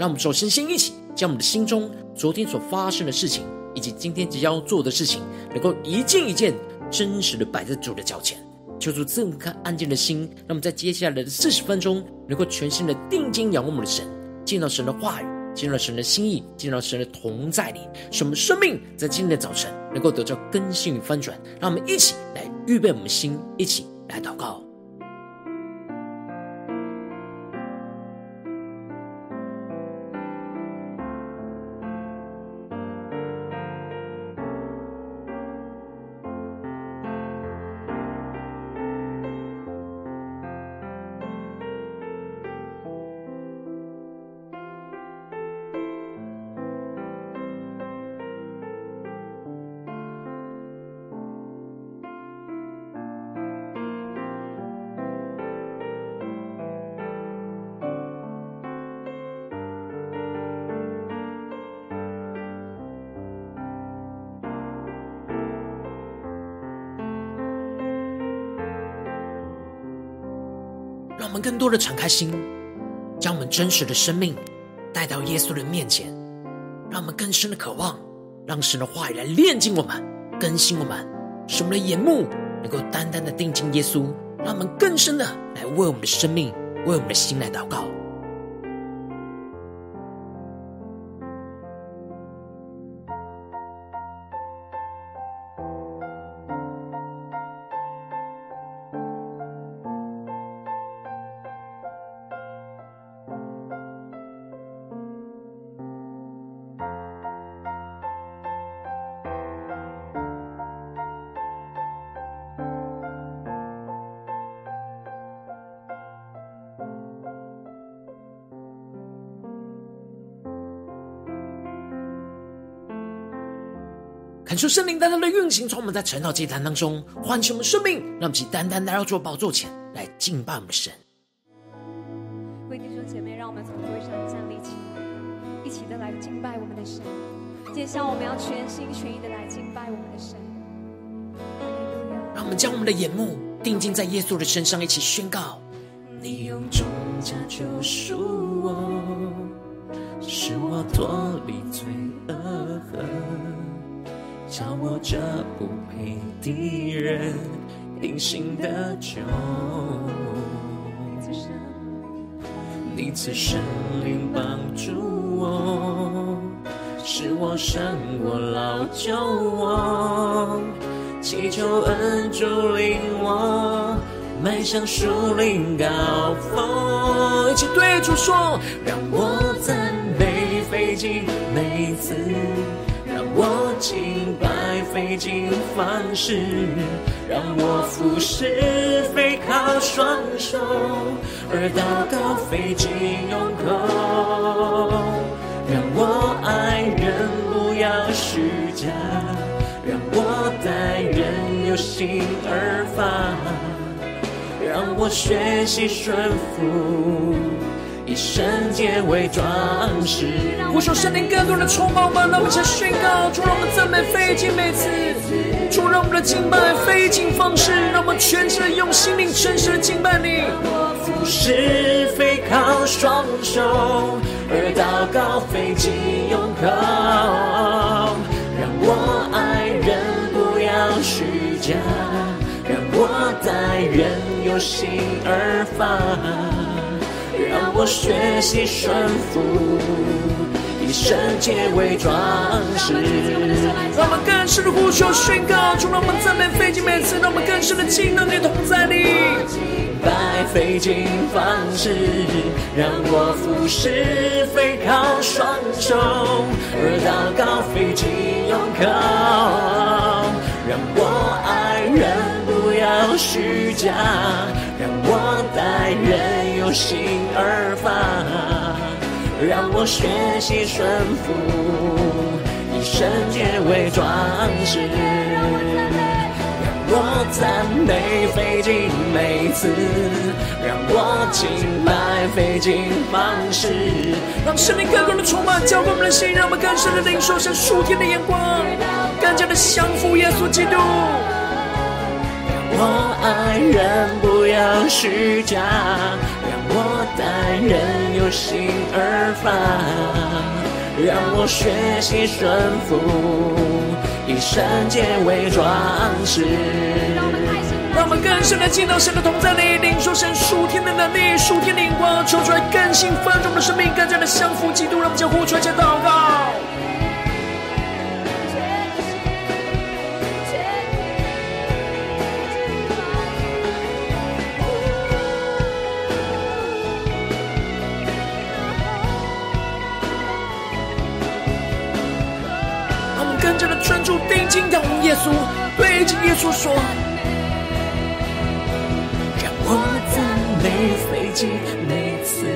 让我们首先先一起将我们的心中昨天所发生的事情，以及今天即将要做的事情，能够一件一件真实的摆在主的脚前，求主赐我们颗安静的心。让我们在接下来的四十分钟，能够全心的定睛仰望我们的神，见到神的话语，见到神的心意，见到神的同在里，使我们生命在今天的早晨能够得到更新与翻转。让我们一起来预备我们的心，一起来祷告。我们更多的敞开心，将我们真实的生命带到耶稣的面前，让我们更深的渴望，让神的话语来炼净我们、更新我们，使我们的眼目能够单单的定睛耶稣，让我们更深的来为我们的生命、为我们的心来祷告。感受圣灵单单的运行，从我们在晨祷祭坛当中唤醒我们生命，让我们起单单来到主宝座前来敬拜我们的神。弟兄姐妹，让我们从座位上站立起来，一起的来敬拜我们的神。接下来我们要全心全意的来敬拜我们的神。让我们将我们的眼目定睛在耶稣的身上，一起宣告：你用重价救赎我，使我脱离罪恶叫我这不配的人隐形的酒，你赐圣灵帮助我，使我胜过老旧我，祈求恩主领我迈向树林高峰。一起对主说，让我赞美费尽每次。让我敬拜费尽方式，让我服侍非靠双手，而祷告费尽用口。让我爱人不要虚假，让我待人有心而发，让我学习顺服。以圣洁为装饰，呼求圣灵更多的充满吧！让我们先宣告，主让我们赞美费尽每次，主让我们的敬拜费尽方式，让我们全心用心灵真实的敬拜你。靠双手，而祷告费尽用口，让我爱人不要虚假，让我待人有心而发。让我学习顺服，以圣洁为装饰。让我们更深的呼求宣告，主让我们赞美费尽每次，让我们更深的敬拜你同在里。拜费尽方式，让我服侍非靠双手，而祷告费尽用口。让我爱人不要虚假，让我待人有心而发，让我学习顺服，以圣洁为装饰。让我赞美费尽每次，让我敬拜费尽方式。让生命更多的充满，浇灌我们的心，让我们更深的领受像属天的眼光，更加的降服耶稣基督。让我爱人不要虚假，让我待人有心而发，让我学习顺服，以圣洁为装饰。让我们更深的进到神的同在里，领受神属天的能力、属天的眼光，求出来更新翻转我们的生命，更加的相服基督，让我们将呼出来，将祷告。定睛用耶稣对着耶稣说：“让我赞美费尽每次，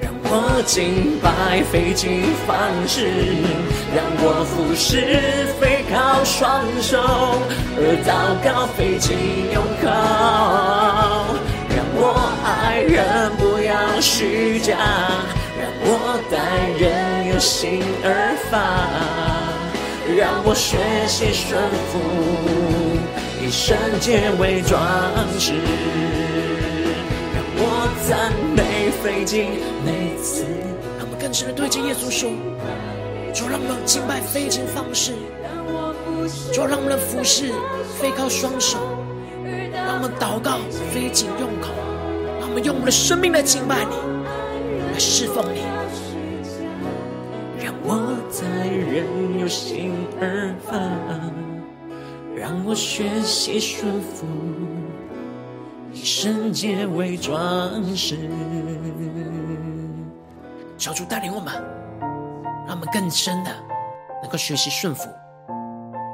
让我敬拜费尽方式，让我服侍飞靠双手，而祷告费尽用口。让我爱人不要虚假，让我待人有心而发。”让我学习顺服，以圣洁为装饰。让我赞美费尽每次。让我们更深的对着耶稣说：主，让我们敬拜费尽方式；主，让我们的服侍非靠双手；让我们祷告飞尽用口；让我们用我们的生命来敬拜你，来侍奉你。让我人有心而发，让我学习顺服，以圣洁为装饰。小主带领我们，让我们更深的能够学习顺服，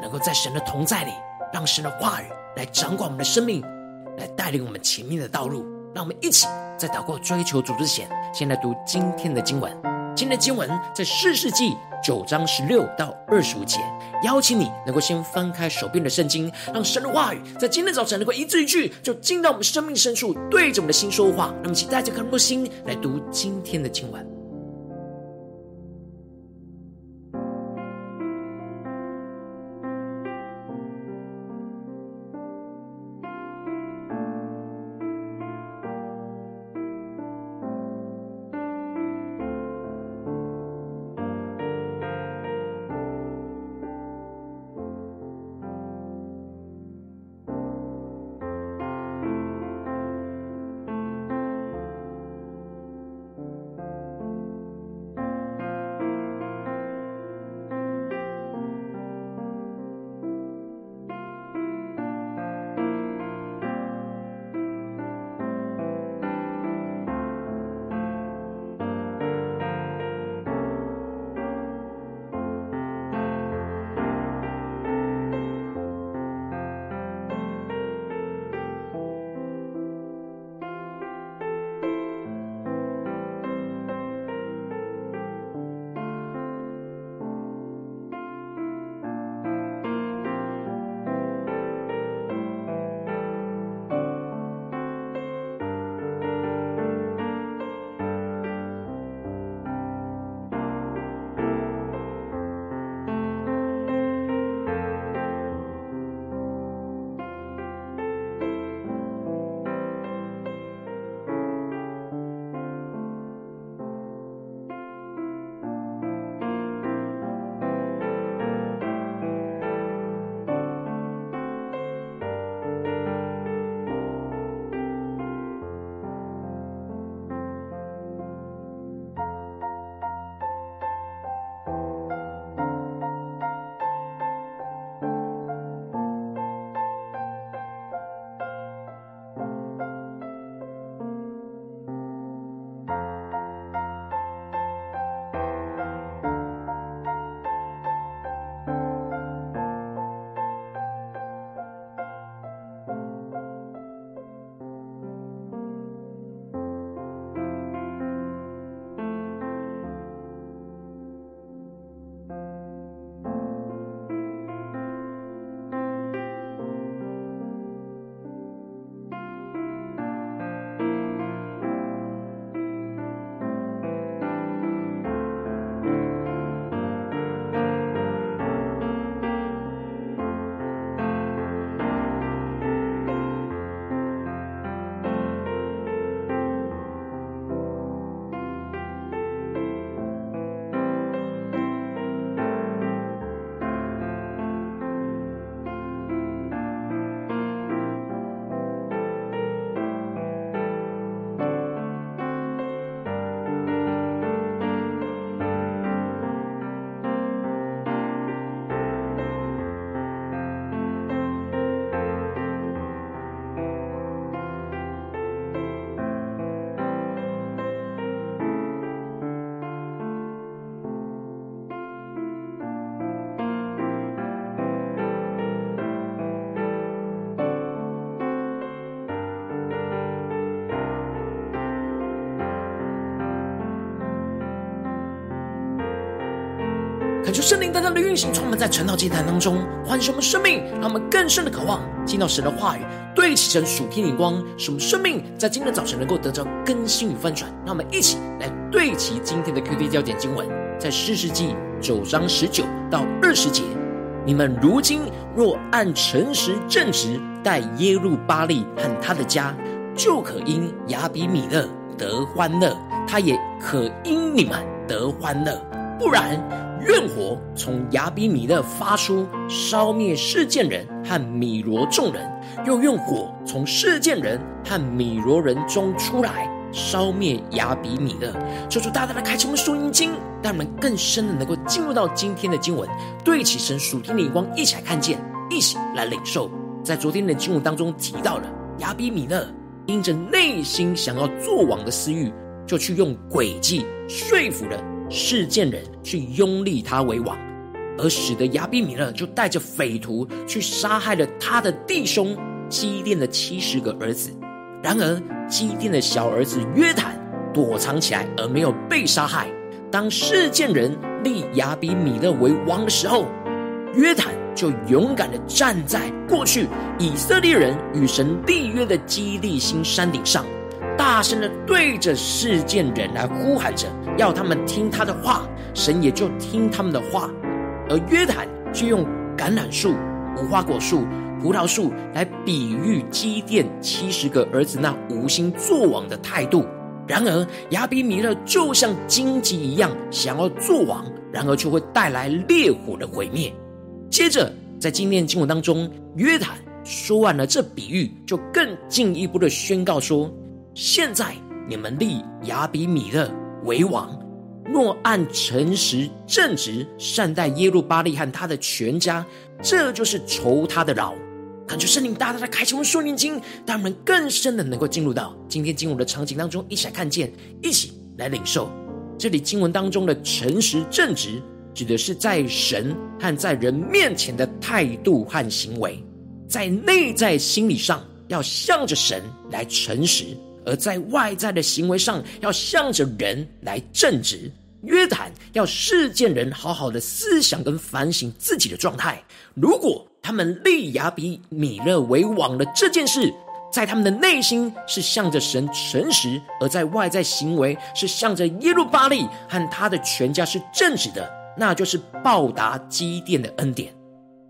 能够在神的同在里，让神的话语来掌管我们的生命，来带领我们前面的道路。让我们一起在祷告追求主之前，先来读今天的经文。今天的经文在四世纪九章十六到二十五节，邀请你能够先翻开手边的圣经，让神的话语在今天早晨能够一字一句就进到我们生命深处，对着我们的心说话。那么，请带着渴慕的心来读今天的经文。感受圣灵单单的运行，充满在晨祷祭坛当中，唤醒我们生命，让我们更深的渴望进到神的话语，对齐神属天的光，使我们生命在今天早晨能够得着更新与翻转。让我们一起来对齐今天的 QD 焦点经文，在士师记九章十九到二十节。你们如今若按诚实正直待耶路巴力和他的家，就可因亚比米勒得欢乐，他也可因你们得欢乐。不然，怨火从亚比米勒发出，烧灭示剑人和米罗众人；又用火从示剑人和米罗人中出来。烧灭亚比米勒，求主大大的开启我们属灵经，让我们更深的能够进入到今天的经文，对齐神属天的眼光，一起来看见，一起来领受。在昨天的经文当中提到了亚比米勒因着内心想要作王的私欲，就去用诡计说服了示剑人去拥立他为王，而使得亚比米勒就带着匪徒去杀害了他的弟兄基甸的七十个儿子。然而，基甸的小儿子约坦躲藏起来，而没有被杀害。当示剑人立亚比米勒为王的时候，约坦就勇敢的站在过去以色列人与神立约的基利心山顶上，大声的对着示剑人来呼喊着，要他们听他的话，神也就听他们的话。而约坦就用橄榄树、无花果树。葡萄树来比喻基甸七十个儿子那无心作王的态度。然而亚比米勒就像荆棘一样想要作王，然而却会带来烈火的毁灭。接着在今天的经文当中，约坦说完了这比喻，就更进一步的宣告说：现在你们立亚比米勒为王，若按诚实正直善待耶路巴利和他的全家，这就是酬他的劳。感觉圣灵大大的开启我们属灵经，让我们更深的能够进入到今天经文的场景当中，一起来看见，一起来领受。这里经文当中的诚实正直，指的是在神和在人面前的态度和行为，在内在心理上要向着神来诚实，而在外在的行为上要向着人来正直。约谈要事件人好好的思想跟反省自己的状态，如果。他们立亚比米勒为王的这件事，在他们的内心是向着神诚实，而在外在行为是向着耶路巴力和他的全家是正直的，那就是报答基甸的恩典。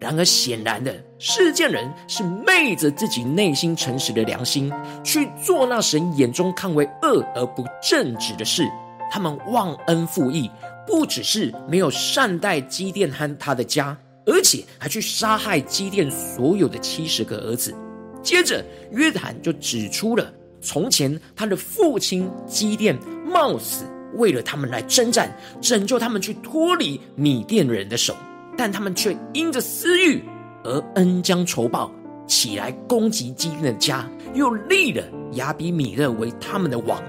然而显然的，事件人是昧着自己内心诚实的良心去做那神眼中看为恶而不正直的事。他们忘恩负义，不只是没有善待基甸和他的家。而且还去杀害基甸所有的七十个儿子。接着，约坦就指出了从前他的父亲基甸冒死为了他们来征战，拯救他们去脱离米甸人的手，但他们却因着私欲而恩将仇报，起来攻击基甸的家，又立了亚比米勒为他们的王。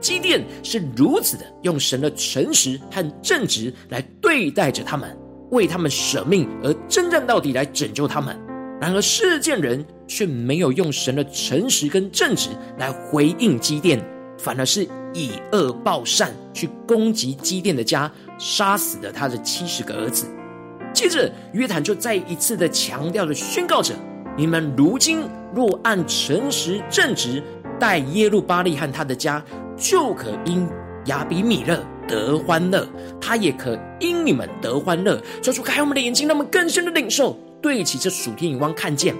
基甸是如此的用神的诚实和正直来对待着他们。为他们舍命而征战到底，来拯救他们。然而示剑人却没有用神的诚实跟正直来回应基甸，反而是以恶报善，去攻击基甸的家，杀死了他的七十个儿子。接着约坦就再一次的强调的宣告着：你们如今若按诚实正直待耶路巴利和他的家，就可因亚比米勒。得欢乐，他也可因你们得欢乐。求主开我们的眼睛，让我们更深的领受，对齐这属天眼光，看见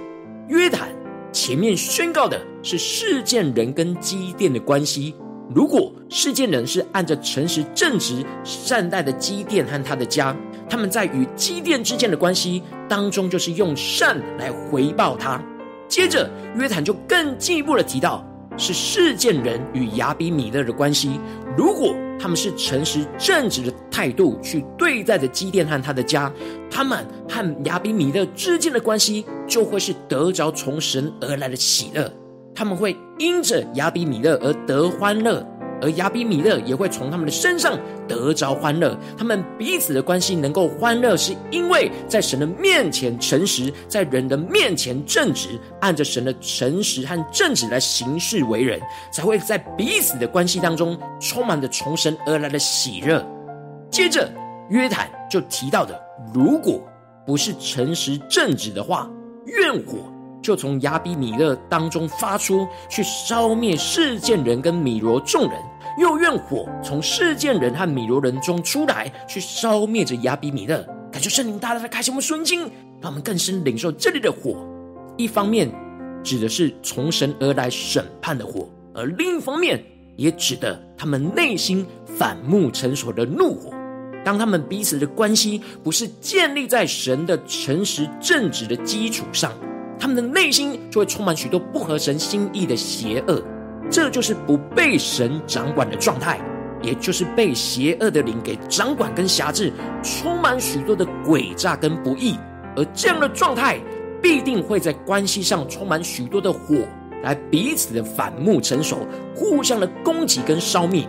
约坦前面宣告的是事件人跟基甸的关系。如果事件人是按着诚实正直善待的基甸和他的家，他们在与基甸之间的关系当中，就是用善来回报他。接着约坦就更进一步的提到，是示剑人与亚比米勒的关系。如果他们是诚实正直的态度去对待着基甸和他的家，他们和亚比米勒之间的关系就会是得着从神而来的喜乐，他们会因着亚比米勒而得欢乐。而亚比米勒也会从他们的身上得着欢乐，他们彼此的关系能够欢乐，是因为在神的面前诚实，在人的面前正直，按着神的诚实和正直来行事为人，才会在彼此的关系当中充满着从神而来的喜乐。接着，约坦就提到的，如果不是诚实正直的话，怨火就从亚比米勒当中发出，去烧灭示剑人跟米罗众人；又愿火从示剑人和米罗人中出来，去烧灭着亚比米勒。感谢圣灵大大的开启我们顺经，让我们更深领受这里的火。一方面指的是从神而来审判的火，而另一方面也指的他们内心反目成仇的怒火。当他们彼此的关系不是建立在神的诚实正直的基础上，他们的内心就会充满许多不合神心意的邪恶。这就是不被神掌管的状态，也就是被邪恶的灵给掌管跟辖制，充满许多的诡诈跟不义。而这样的状态必定会在关系上充满许多的火，来彼此的反目成仇，互相的攻击跟烧灭。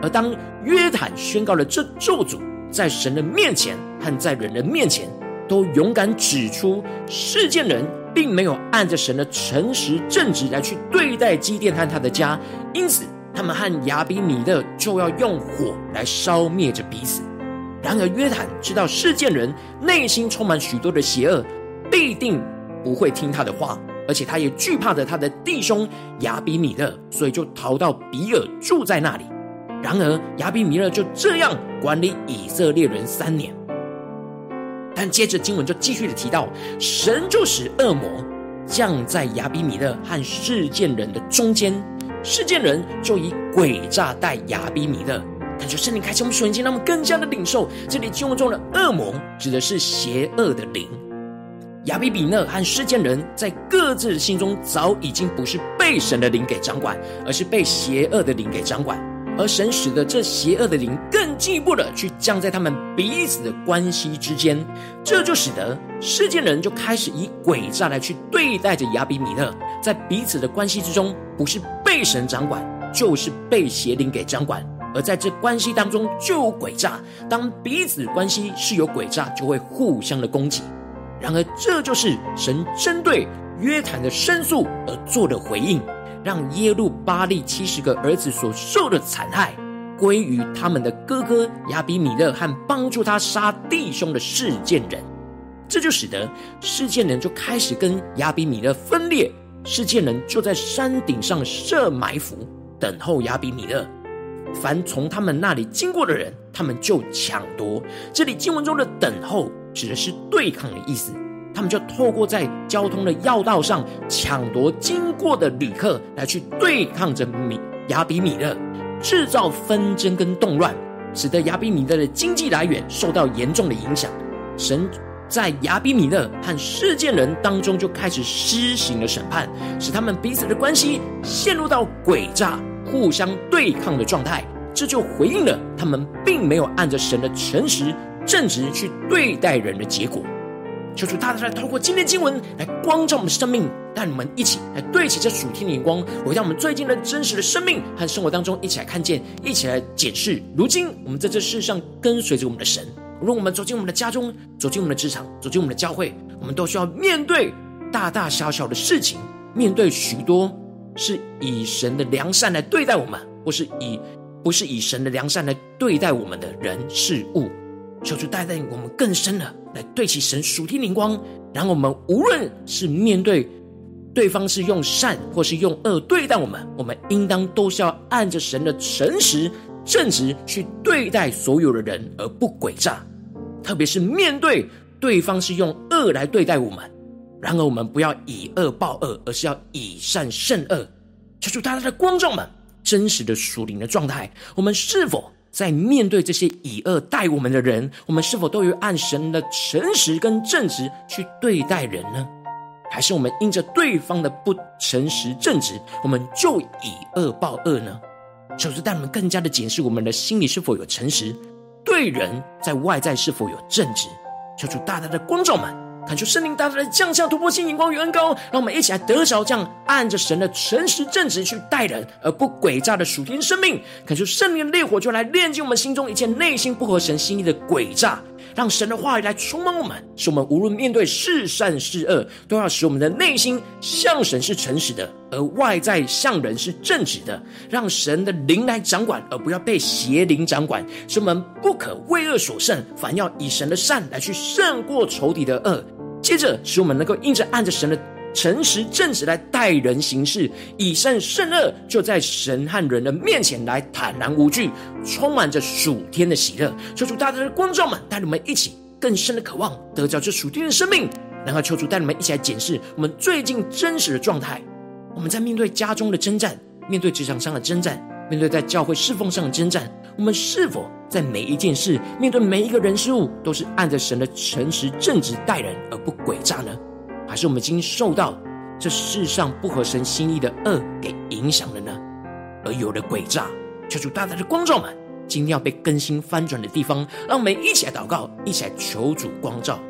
而当约坦宣告了这咒诅，在神的面前和在人的面前，都勇敢指出世间人并没有按着神的诚实正直来去对待基甸和他的家，因此他们和亚比米勒就要用火来烧灭着彼此。然而约坦知道示剑人内心充满许多的邪恶，必定不会听他的话，而且他也惧怕着他的弟兄亚比米勒，所以就逃到比尔住在那里。然而，亚比米勒就这样管理以色列人三年。但接着经文就继续的提到，神就使恶魔降在亚比米勒和示剑人的中间，示剑人就以诡诈待亚比米勒。感觉圣灵开启我们属灵眼睛，让我们更加的领受这里经文中的恶魔指的是邪恶的灵。亚比米勒和示剑人在各自的心中早已经不是被神的灵给掌管，而是被邪恶的灵给掌管。而神使得这邪恶的灵更进一步的去降在他们彼此的关系之间，这就使得世间人就开始以诡诈来去对待着亚比米勒，在彼此的关系之中，不是被神掌管，就是被邪灵给掌管。而在这关系当中就有诡诈，当彼此关系是有诡诈，就会互相的攻击。然而，这就是神针对约坦的申诉而做的回应。让耶路巴力七十个儿子所受的惨害归于他们的哥哥亚比米勒和帮助他杀弟兄的示剑人，这就使得示剑人就开始跟亚比米勒分裂，示剑人就在山顶上设埋伏，等候亚比米勒。凡从他们那里经过的人，他们就抢夺。这里经文中的“等候”指的是对抗的意思。他们就透过在交通的要道上抢夺经过的旅客，来去对抗着米亚比米勒，制造纷争跟动乱，使得亚比米勒的经济来源受到严重的影响。神在亚比米勒和世界人当中就开始施行了审判，使他们彼此的关系陷入到诡诈、互相对抗的状态。这就回应了他们并没有按着神的诚实正直去对待人的结果。求主大大来透过今天经文来光照我们生命，带你们一起来对齐这属天的眼光，回到我们最近的真实的生命和生活当中，一起来看见，一起来检视。如今我们在这世上跟随着我们的神，无论我们走进我们的家中，走进我们的职场，走进我们的教会，我们都需要面对大大小小的事情，面对许多是以神的良善来对待我们，或是以不是以神的良善来对待我们的人事物。求主带领我们更深的来对齐神属天灵光，然后我们无论是面对对方是用善或是用恶对待我们，我们应当都是要按着神的诚实正直去对待所有的人，而不诡诈。特别是面对对方是用恶来对待我们，然而我们不要以恶报恶，而是要以善胜恶。求主大家的光照们真实的属灵的状态，我们是否？在面对这些以恶待我们的人，我们是否都有按神的诚实跟正直去对待人呢？还是我们因着对方的不诚实正直，我们就以恶报恶呢？求主带我们更加的检视我们的心里是否有诚实，对人在外在是否有正直。求主大大的光照们。恳求圣灵大大的降下突破性眼光与恩膏，让我们一起来得着这样按着神的诚实正直去待人，而不诡诈的属天生命。恳求圣灵的烈火就来炼净我们心中一切内心不合神心意的诡诈，让神的话语来充满我们，使我们无论面对是善是恶，都要使我们的内心向神是诚实的，而外在向人是正直的。让神的灵来掌管，而不要被邪灵掌管。使我们不可为恶所胜，反要以神的善来去胜过仇敌的恶。接着，使我们能够因着按着神的。诚实正直来待人行事，以善胜恶，就在神和人的面前来坦然无惧，充满着属天的喜乐。求主大大的光照们，带你们一起更深的渴望得着这属天的生命。然后求主带你们一起来检视我们最近真实的状态。我们在面对家中的征战，面对职场上的征战，面对在教会侍奉上的征战，我们是否在每一件事、面对每一个人事物，都是按着神的诚实正直待人，而不诡诈呢？还是我们已经受到这世上不合神心意的恶给影响了呢？而有了诡诈，求主大大的光照们，今天要被更新翻转的地方，让我们一起来祷告，一起来求主光照。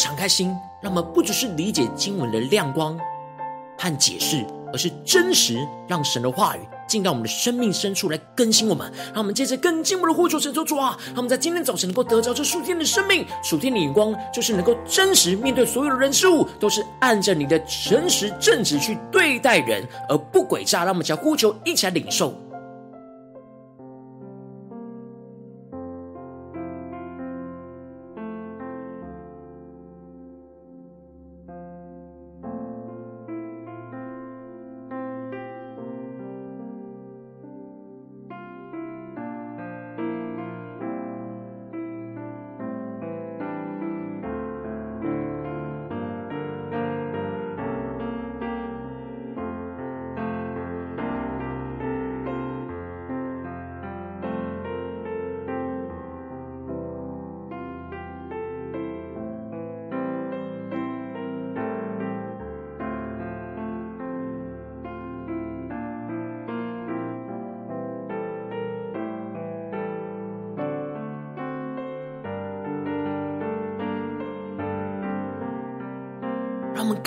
敞开心，让我们不只是理解经文的亮光和解释，而是真实让神的话语进到我们的生命深处来更新我们。让我们接着更进一步的呼求神说主啊，让我们在今天早晨能够得着这数天的生命、数天的眼光，就是能够真实面对所有的人事物，都是按着你的诚实正直去对待人，而不诡诈。让我们将呼求一起来领受。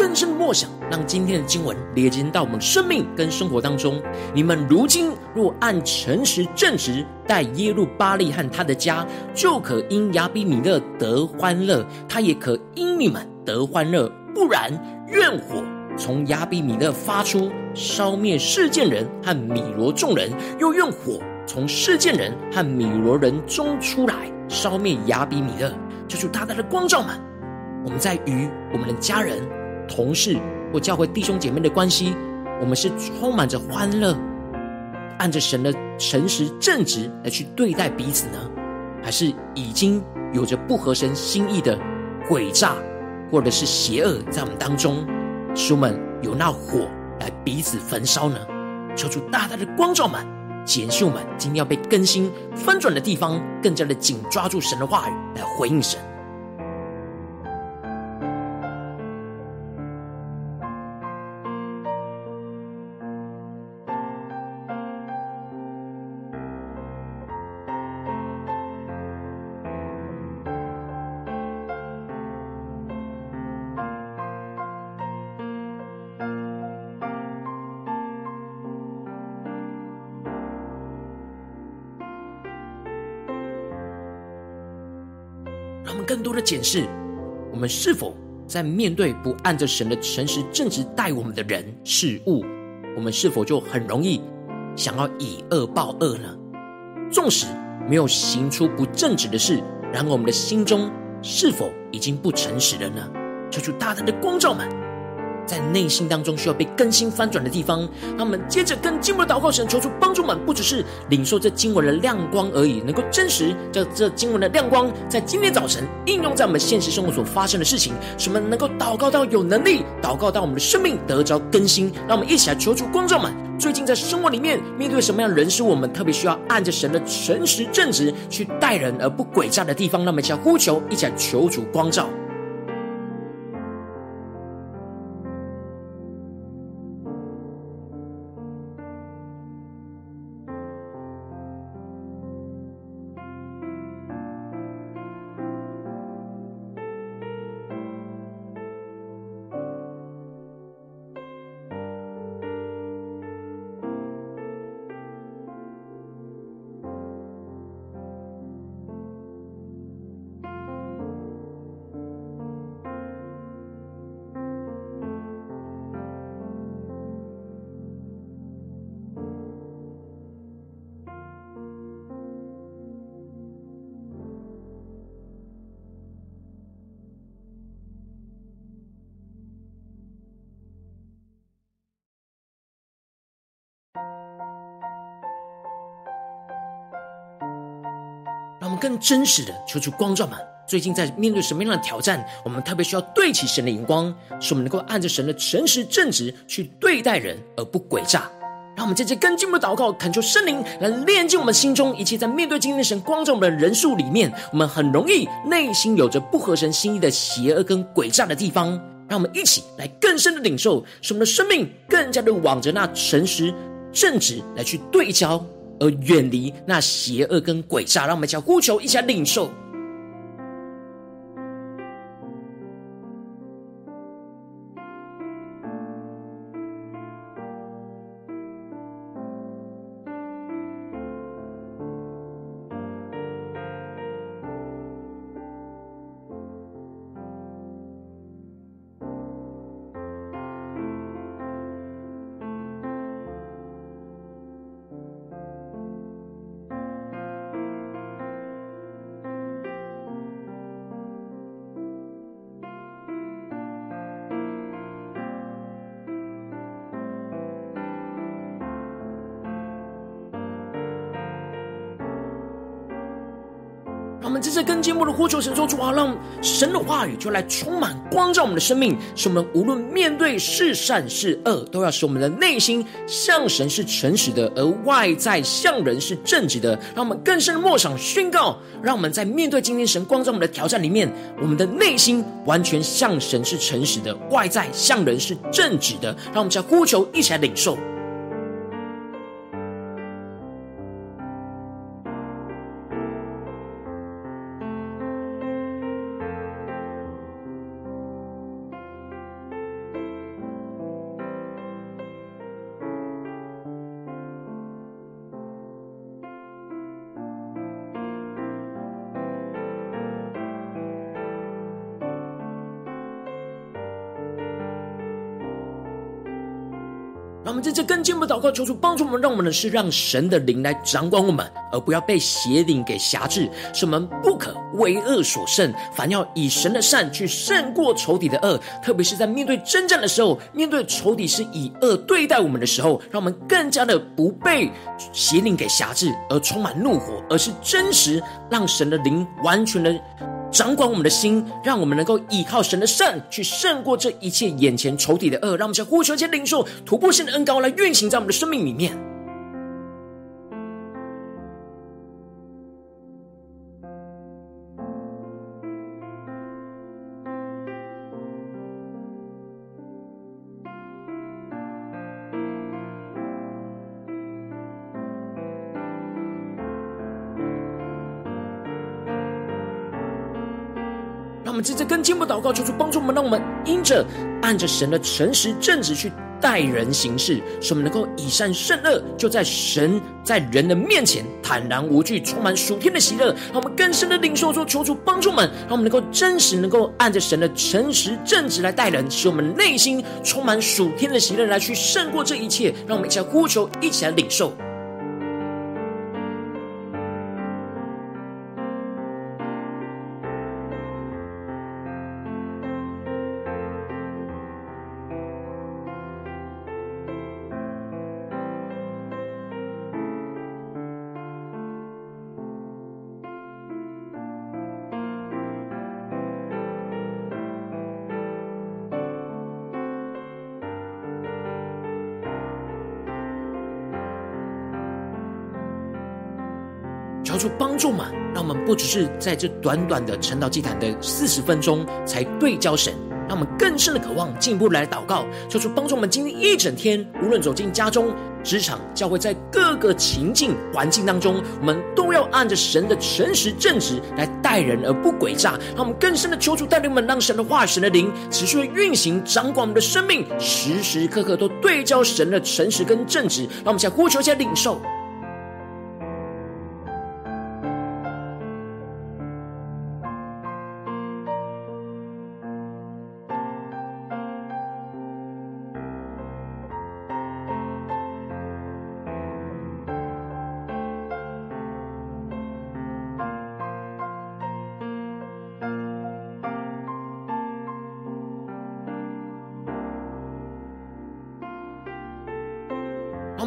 更深的默想，让今天的经文连接到我们的生命跟生活当中。你们如今若按诚实正直待耶路巴力和他的家，就可因亚比米勒得欢乐，他也可因你们得欢乐。不然，愿火从亚比米勒发出，烧灭示剑人和米罗众人；又愿火从示剑人和米罗人中出来，烧灭亚比米勒。求主大大的光照们，我们在与我们的家人。同事或教会弟兄姐妹的关系，我们是充满着欢乐，按着神的诚实正直来去对待彼此呢？还是已经有着不合神心意的诡诈或者是邪恶在我们当中，使我们有那火来彼此焚烧呢？求主大大的光照们，检视我们今天要被更新翻转的地方，更加的紧抓住神的话语来回应神。件事，我们是否在面对不按着神的诚实正直待我们的人事物，我们是否就很容易想要以恶报恶呢？纵使没有行出不正直的事，然而我们的心中是否已经不诚实了呢？求主大大的光照们，在内心当中需要被更新翻转的地方。那我们接着更进一步的祷告，神求主帮助们，不只是领受这经文的亮光而已，能够真实这这经文的亮光，在今天早晨应用在我们现实生活所发生的事情，使我们能够祷告到有能力，祷告到我们的生命得着更新。让我们一起来求主光照们。最近在生活里面面对什么样的人事物，我们特别需要按着神的诚实正直去待人，而不诡诈的地方，那么一起来呼求，一起来求主光照。更真实的求主光照们，最近在面对什么样的挑战？我们特别需要对齐神的眼光，使我们能够按着神的诚实正直去对待人，而不诡诈。让我们接着更进一步祷告，恳求圣灵来炼净我们心中一切，在面对今天神光照我们的人数里面，我们很容易内心有着不合神心意的邪恶跟诡诈的地方。让我们一起来更深的领受，使我们的生命更加的往着那诚实正直来去对焦。而远离那邪恶跟诡诈，让我们一起呼求，一起领受。我们的呼求神说主啊，让神的话语就来充满光照我们的生命，使我们无论面对是善是恶，都要使我们的内心向神是诚实的，而外在向人是正直的。让我们更深的默想宣告，让我们在面对今天神光照我们的挑战里面，我们的内心完全向神是诚实的，外在向人是正直的。让我们在呼求一起来领受。这更进一步祷告，求主帮助我们，让我们的是让神的灵来掌管我们，而不要被邪灵给辖制。使我们不可为恶所胜，反要以神的善去胜过仇敌的恶。特别是在面对征战的时候，面对仇敌是以恶对待我们的时候，让我们更加的不被邪灵给辖制，而充满怒火，而是真实让神的灵完全的。掌管我们的心，让我们能够依靠神的善，去胜过这一切眼前仇敌的恶。让我们在呼求、将领受突破性的恩膏来运行在我们的生命里面。让我们接着跟进步祷告，求主帮助我们，让我们因着按着神的诚实正直去待人行事，使我们能够以善胜恶，就在神在人的面前坦然无惧，充满属天的喜乐。让我们更深的领受，说求主帮助我们，让我们能够真实能够按着神的诚实正直来待人，使我们内心充满属天的喜乐，来去胜过这一切。让我们一起来呼求，一起来领受。不只是在这短短的晨祷祭坛的四十分钟才对焦神。让我们更深的渴望，进一步来祷告，求主帮助我们今天一整天，无论走进家中、职场、教会，在各个情境环境当中，我们都要按着神的诚实正直来待人，而不诡诈。让我们更深的求主带领我们，让神的话、神的灵持续的运行，掌管我们的生命，时时刻刻都对焦神的诚实跟正直。让我们先呼求，一下领受。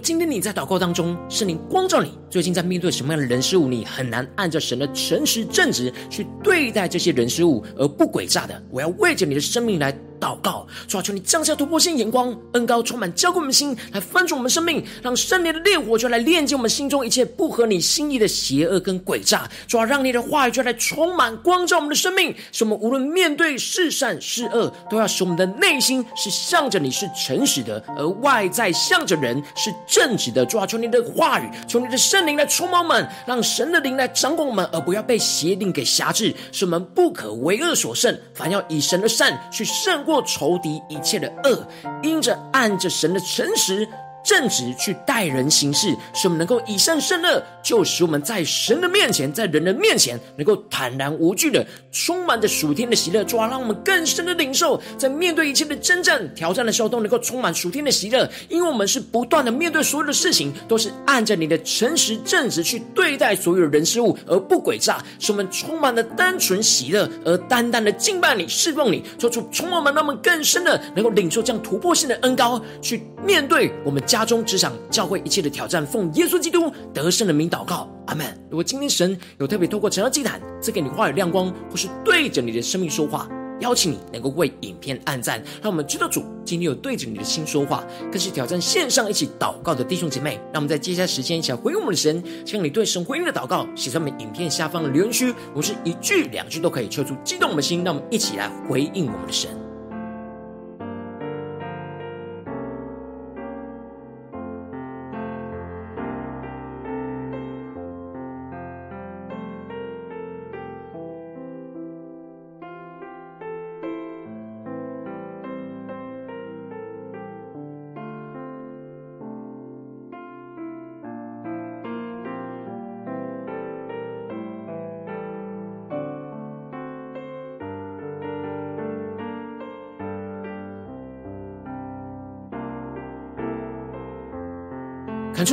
今天你在祷告当中，圣灵光照你，最近在面对什么样的人事物，你很难按照神的诚实正直去对待这些人事物，而不诡诈的，我要为着你的生命来祷告，主啊，求你降下突破性眼光，恩高充满浇灌我们心，来翻转我们生命，让圣灵的烈火就来炼净我们心中一切不合你心意的邪恶跟诡诈。主啊，让你的话语就来充满光照我们的生命，使我们无论面对是善是恶，都要使我们的内心是向着你是诚实的，而外在向着人是正直的。主啊，求你的话语，求你的圣灵来充满我们，让神的灵来掌管我们，而不要被邪灵给辖制，使我们不可为恶所胜，凡要以神的善去胜过仇敌一切的恶，因着按着神的诚实。正直去待人行事，使我们能够以善胜恶，就使我们在神的面前，在人的面前，能够坦然无惧的，充满着属天的喜乐。主啊，让我们更深的领受，在面对一切的征战挑战的时候，都能够充满属天的喜乐，因为我们是不断的面对所有的事情，都是按着你的诚实正直去对待所有的人事物，而不诡诈，使我们充满了单纯喜乐，而单单的敬拜你、侍奉你，做出充满让我们更深的能够领受这样突破性的恩膏，去面对我们家中、职场、教会一切的挑战，奉耶稣基督得胜的名祷告，阿门。如果今天神有特别透过晨祷祭坛赐给你话语亮光，或是对着你的生命说话，邀请你能够为影片按赞，让我们知道主今天有对着你的心说话，更是挑战线上一起祷告的弟兄姐妹。让我们在接下来时间一起来回应我们的神，将你对神回应的祷告写在我们影片下方的留言区，不是一句两句都可以，抽出激动我们的心，让我们一起来回应我们的神。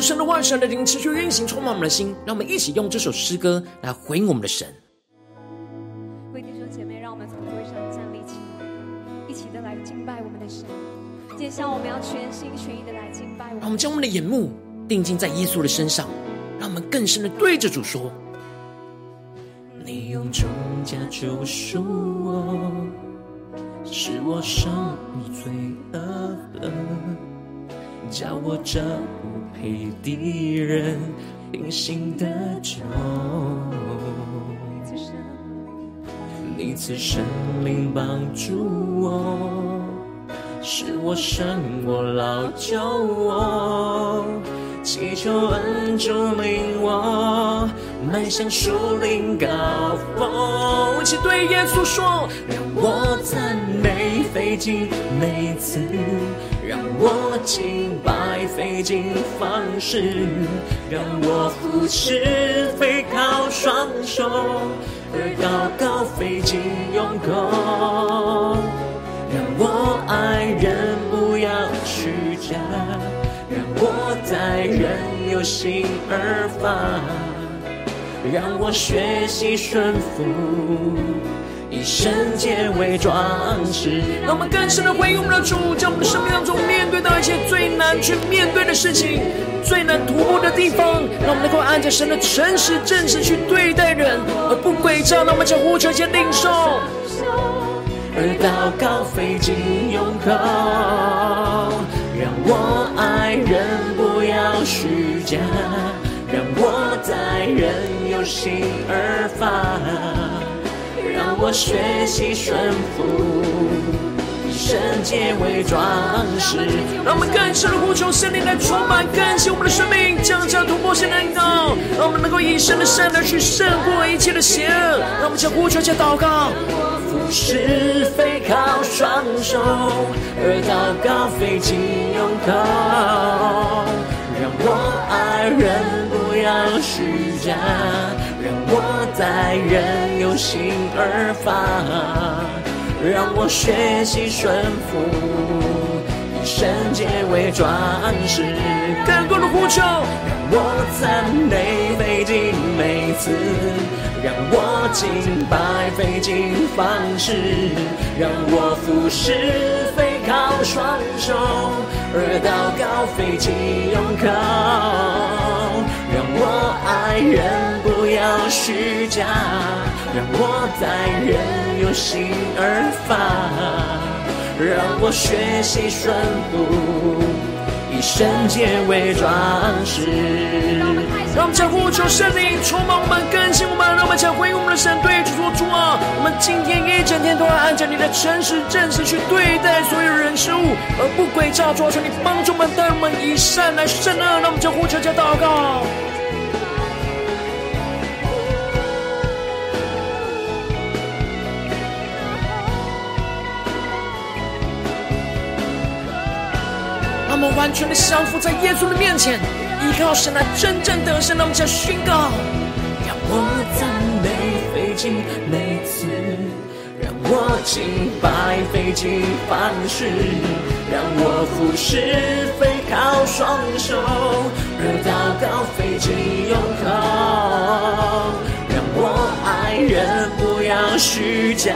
神的话语，神的灵持续运行，充满我们的心。让我们一起用这首诗歌来回应我们的神。弟兄姐妹，让我们从座位上站立起来，一起的来敬拜我们的神。接下来我们要全心全意的来敬拜我们。让我们将我们的眼目定睛在耶稣的身上，让我们更深的对着主说：你用重价救赎我，使我胜你罪恶，叫我这不配。敌人平行的酒。你赐生命帮助我，使我胜过老救我，祈求恩主领我，迈向树林高峰。一起对耶稣说：让我赞美费尽每次，让我敬拜费尽方式，让我服侍非靠双手。而祷告费尽用口，让我爱人不要虚假，让我待人有心而发，让我学习顺服。以圣洁为装饰，让我们更深的回应我们的主，在我们的生命当中面对到一些最难去面对的事情，最难突破的地方，让我们能够按着神的诚实正直去对待人，而不诡诈。让我们将呼求先领受，而祷告费尽用口，让我爱人不要虚假，让我在人有心而发。我学习顺服，以圣洁为装饰。让我们更深的呼求圣灵来充满更新我们的生命，将这突破性的引导，让我们能够以神的善来去胜过一切的邪恶。让我们向呼求加祷告，服侍非靠双手，而祷告费尽用口。让我爱人不要虚假。让我在人有心而发，让我学习顺服，以圣洁为装饰。更多的呼求，让我赞美费尽每次，让我敬拜费尽方式，让我服侍非靠双手，而祷告费尽用口。我爱人不要虚假，让我在人有心而发，让我学习顺服，以圣洁为装饰。让我们将呼求圣灵充满我们，更新我们，让我们将回应我们的神对主说：主啊，我们今天一整天都要按照你的诚实正直去对待所有人事物，而不诡诈。主啊，求你帮助我们，带我们以善来胜恶。让我们将呼求加祷告。完全的降服在耶稣的面前，依靠神来真正得胜。让我们宣告：让我赞美费尽每次，让我敬拜费尽凡事，让我服侍非靠双手，而祷告费尽用口。让我爱人不要虚假，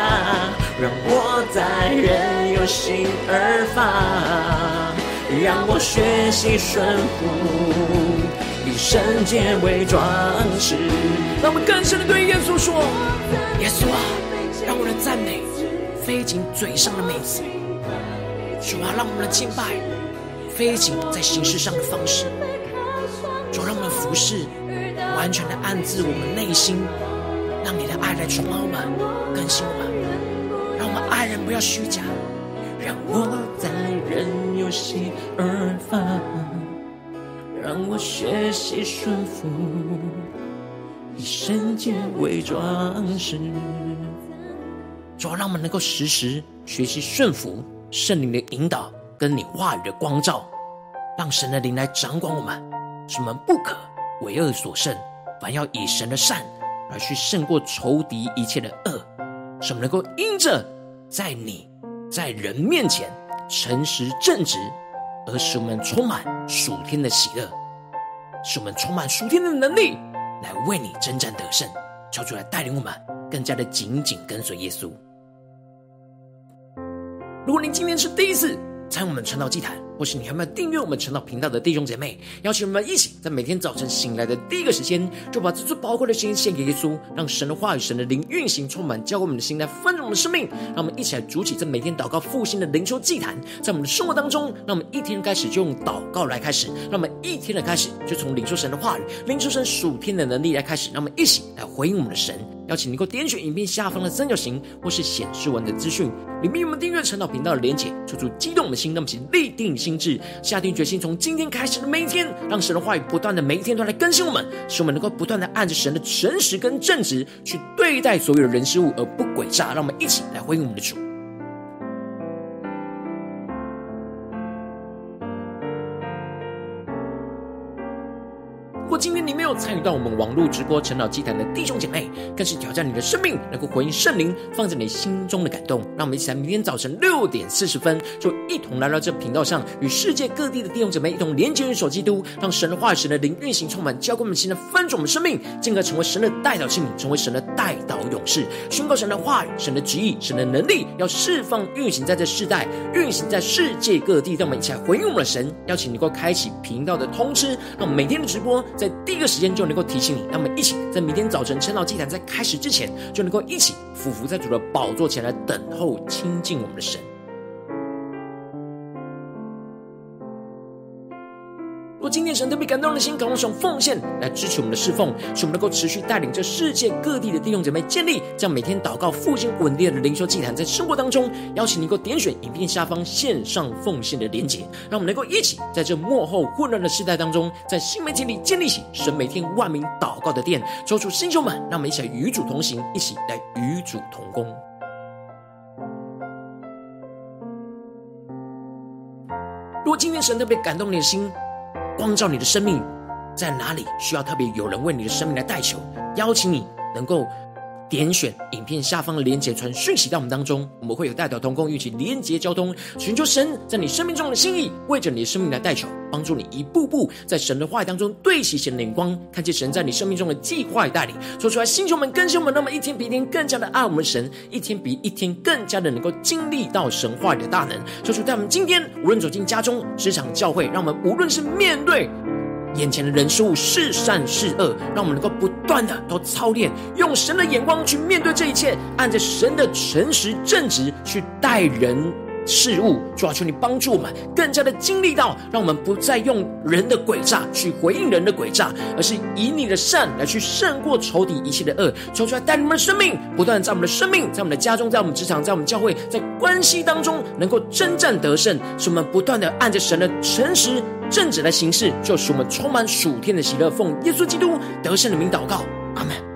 让我待人有心而发。让我学习顺服，以圣洁为装饰。让我们更深的对耶稣说：耶稣啊，让我的赞美飞进嘴上的美词。主啊，让我们的敬拜飞进在形式上的方式。主，让我们服侍完全的暗自我们内心，让你的爱来充满我们，更新我们。让我们爱人不要虚假，让我在人。心而发，让我学习顺服，以圣洁为装饰。主要让我们能够时时学习顺服圣灵的引导，跟你话语的光照，让神的灵来掌管我们，使我们不可为恶所胜，凡要以神的善而去胜过仇敌一切的恶，使我们能够因着在你在人面前。诚实正直，而使我们充满属天的喜乐，使我们充满属天的能力，来为你征战得胜。求主来带领我们，更加的紧紧跟随耶稣。如果您今天是第一次参与我们传道祭坛，或是你还没有订阅我们晨祷频道的弟兄姐妹，邀请我们一起在每天早晨醒来的第一个时间，就把这最宝贵的心献给耶稣，让神的话语、神的灵运行充满，教会我们的心来丰盛我们的生命。让我们一起来筑起这每天祷告复兴的灵修祭坛，在我们的生活当中，让我们一天开始就用祷告来开始，让我们一天的开始就从领受神的话语、领受神属天的能力来开始，让我们一起来回应我们的神。邀请你能够点选影片下方的三角形，或是显示文的资讯，里面有我们订阅晨祷频道的连结，处处激动我们的心，那么请立定心志，下定决心，从今天开始的每一天，让神的话语不断的每一天都来更新我们，使我们能够不断的按着神的诚实跟正直去对待所有的人事物，而不诡诈。让我们一起来回应我们的主。今天你没有参与到我们网络直播晨祷祭坛的弟兄姐妹，更是挑战你的生命，能够回应圣灵放在你心中的感动。让我们一起在明天早晨六点四十分，就一同来到这频道上，与世界各地的弟兄姐妹一同连接、于手基督，让神。的话语、神。的灵运行充满，浇灌我们心的翻转我们生命，进而成为神。的代祷器皿，成为神。的代祷勇士，宣告神。的话语、神。的旨意、神。的能力，要释放运行在这世代，运行在世界各地。让我们一起来回应我们的神，邀请你能够开启频道的通知，让每天的直播。在第一个时间就能够提醒你，那么一起在明天早晨晨祷祭坛在开始之前，就能够一起俯伏在主的宝座前来等候亲近我们的神。若今天神特别感动的心，渴望用奉献来支持我们的侍奉，使我们能够持续带领着世界各地的弟兄姐妹建立这样每天祷告复兴稳定的灵修祭坛，在生活当中，邀请你能够点选影片下方线上奉献的连结，让我们能够一起在这幕后混乱的时代当中，在新媒体里建立起神每天万名祷告的殿。抽出弟兄们，让我们一起来与主同行，一起来与主同工。如果今天神特别感动你的心，光照你的生命在哪里需要特别有人为你的生命来代求？邀请你能够点选影片下方的连结，传讯息到我们当中，我们会有代表同工一起连结交通，寻求神在你生命中的心意，为着你的生命来代求，帮助你一步步在神的话语当中对齐神的眼光，看见神在你生命中的计划与带领，说出来，星球们更新们，那么一天比一天更加的爱我们神，一天比一天更加的能够经历到神话语的大能，说出在我们今天无论走进家中、职场、教会，让我们无论是面对。眼前的人事物是善是恶，让我们能够不断的都操练，用神的眼光去面对这一切，按着神的诚实正直去待人事物。主啊，求你帮助我们，更加的经历到，让我们不再用人的诡诈去回应人的诡诈，而是以你的善来去胜过仇敌一切的恶。求出来带你们的生命，不断在我们的生命，在我们的家中，在我们职场，在我们教会，在关系当中，能够征战得胜，使我们不断的按着神的诚实。正直的行事，就使我们充满属天的喜乐。奉耶稣基督得胜的名祷告，阿门。